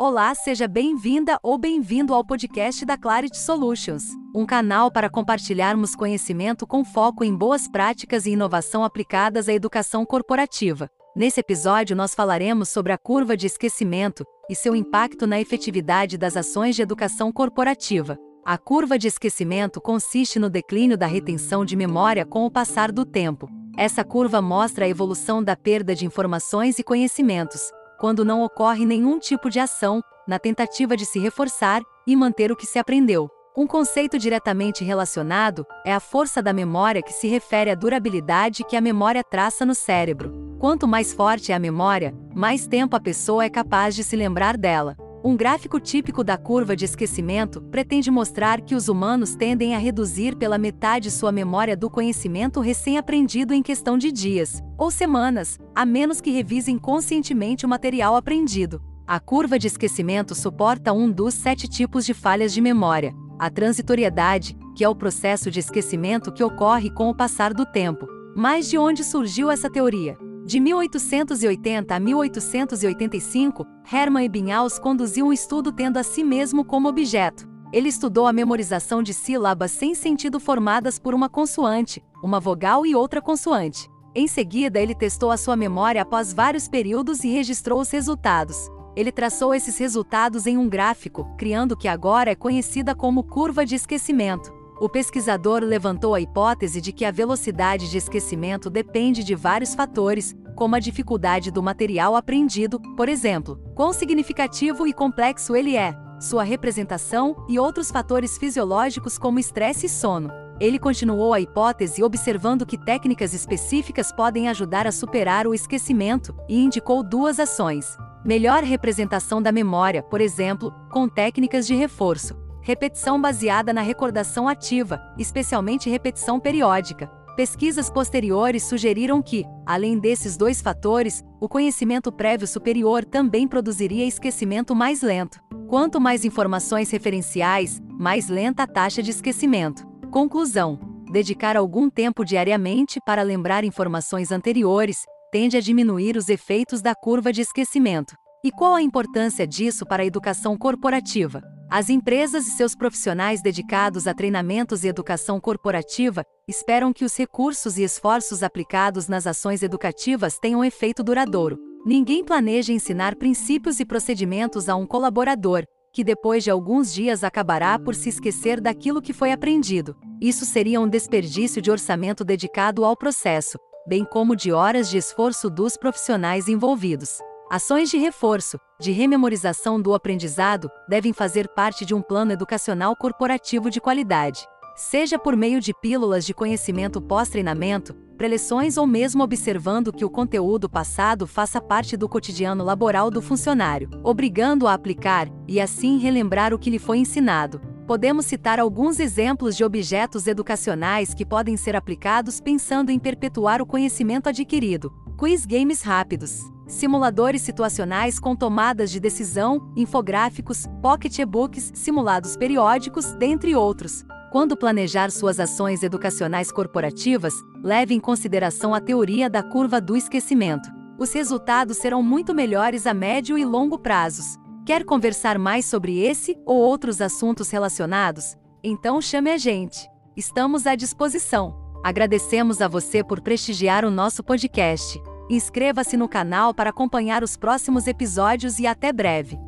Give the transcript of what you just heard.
Olá, seja bem-vinda ou bem-vindo ao podcast da Clarity Solutions, um canal para compartilharmos conhecimento com foco em boas práticas e inovação aplicadas à educação corporativa. Nesse episódio, nós falaremos sobre a curva de esquecimento e seu impacto na efetividade das ações de educação corporativa. A curva de esquecimento consiste no declínio da retenção de memória com o passar do tempo. Essa curva mostra a evolução da perda de informações e conhecimentos, quando não ocorre nenhum tipo de ação, na tentativa de se reforçar e manter o que se aprendeu. Um conceito diretamente relacionado é a força da memória que se refere à durabilidade que a memória traça no cérebro. Quanto mais forte é a memória, mais tempo a pessoa é capaz de se lembrar dela. Um gráfico típico da curva de esquecimento pretende mostrar que os humanos tendem a reduzir pela metade sua memória do conhecimento recém-aprendido em questão de dias ou semanas, a menos que revisem conscientemente o material aprendido. A curva de esquecimento suporta um dos sete tipos de falhas de memória: a transitoriedade, que é o processo de esquecimento que ocorre com o passar do tempo. Mas de onde surgiu essa teoria? De 1880 a 1885, Hermann Ebbinghaus conduziu um estudo tendo a si mesmo como objeto. Ele estudou a memorização de sílabas sem sentido formadas por uma consoante, uma vogal e outra consoante. Em seguida, ele testou a sua memória após vários períodos e registrou os resultados. Ele traçou esses resultados em um gráfico, criando o que agora é conhecida como curva de esquecimento. O pesquisador levantou a hipótese de que a velocidade de esquecimento depende de vários fatores, como a dificuldade do material aprendido, por exemplo, quão significativo e complexo ele é, sua representação e outros fatores fisiológicos como estresse e sono. Ele continuou a hipótese observando que técnicas específicas podem ajudar a superar o esquecimento e indicou duas ações. Melhor representação da memória, por exemplo, com técnicas de reforço repetição baseada na recordação ativa, especialmente repetição periódica. Pesquisas posteriores sugeriram que, além desses dois fatores, o conhecimento prévio superior também produziria esquecimento mais lento. Quanto mais informações referenciais, mais lenta a taxa de esquecimento. Conclusão: dedicar algum tempo diariamente para lembrar informações anteriores tende a diminuir os efeitos da curva de esquecimento. E qual a importância disso para a educação corporativa? As empresas e seus profissionais dedicados a treinamentos e educação corporativa esperam que os recursos e esforços aplicados nas ações educativas tenham efeito duradouro. Ninguém planeja ensinar princípios e procedimentos a um colaborador, que depois de alguns dias acabará por se esquecer daquilo que foi aprendido. Isso seria um desperdício de orçamento dedicado ao processo, bem como de horas de esforço dos profissionais envolvidos. Ações de reforço, de rememorização do aprendizado, devem fazer parte de um plano educacional corporativo de qualidade. Seja por meio de pílulas de conhecimento pós-treinamento, preleções ou mesmo observando que o conteúdo passado faça parte do cotidiano laboral do funcionário, obrigando-o a aplicar e assim relembrar o que lhe foi ensinado. Podemos citar alguns exemplos de objetos educacionais que podem ser aplicados pensando em perpetuar o conhecimento adquirido. Quiz games rápidos simuladores situacionais com tomadas de decisão, infográficos, pocket e-books, simulados periódicos, dentre outros. Quando planejar suas ações educacionais corporativas, leve em consideração a teoria da curva do esquecimento. Os resultados serão muito melhores a médio e longo prazos. Quer conversar mais sobre esse ou outros assuntos relacionados? Então chame a gente. Estamos à disposição. Agradecemos a você por prestigiar o nosso podcast. Inscreva-se no canal para acompanhar os próximos episódios e até breve!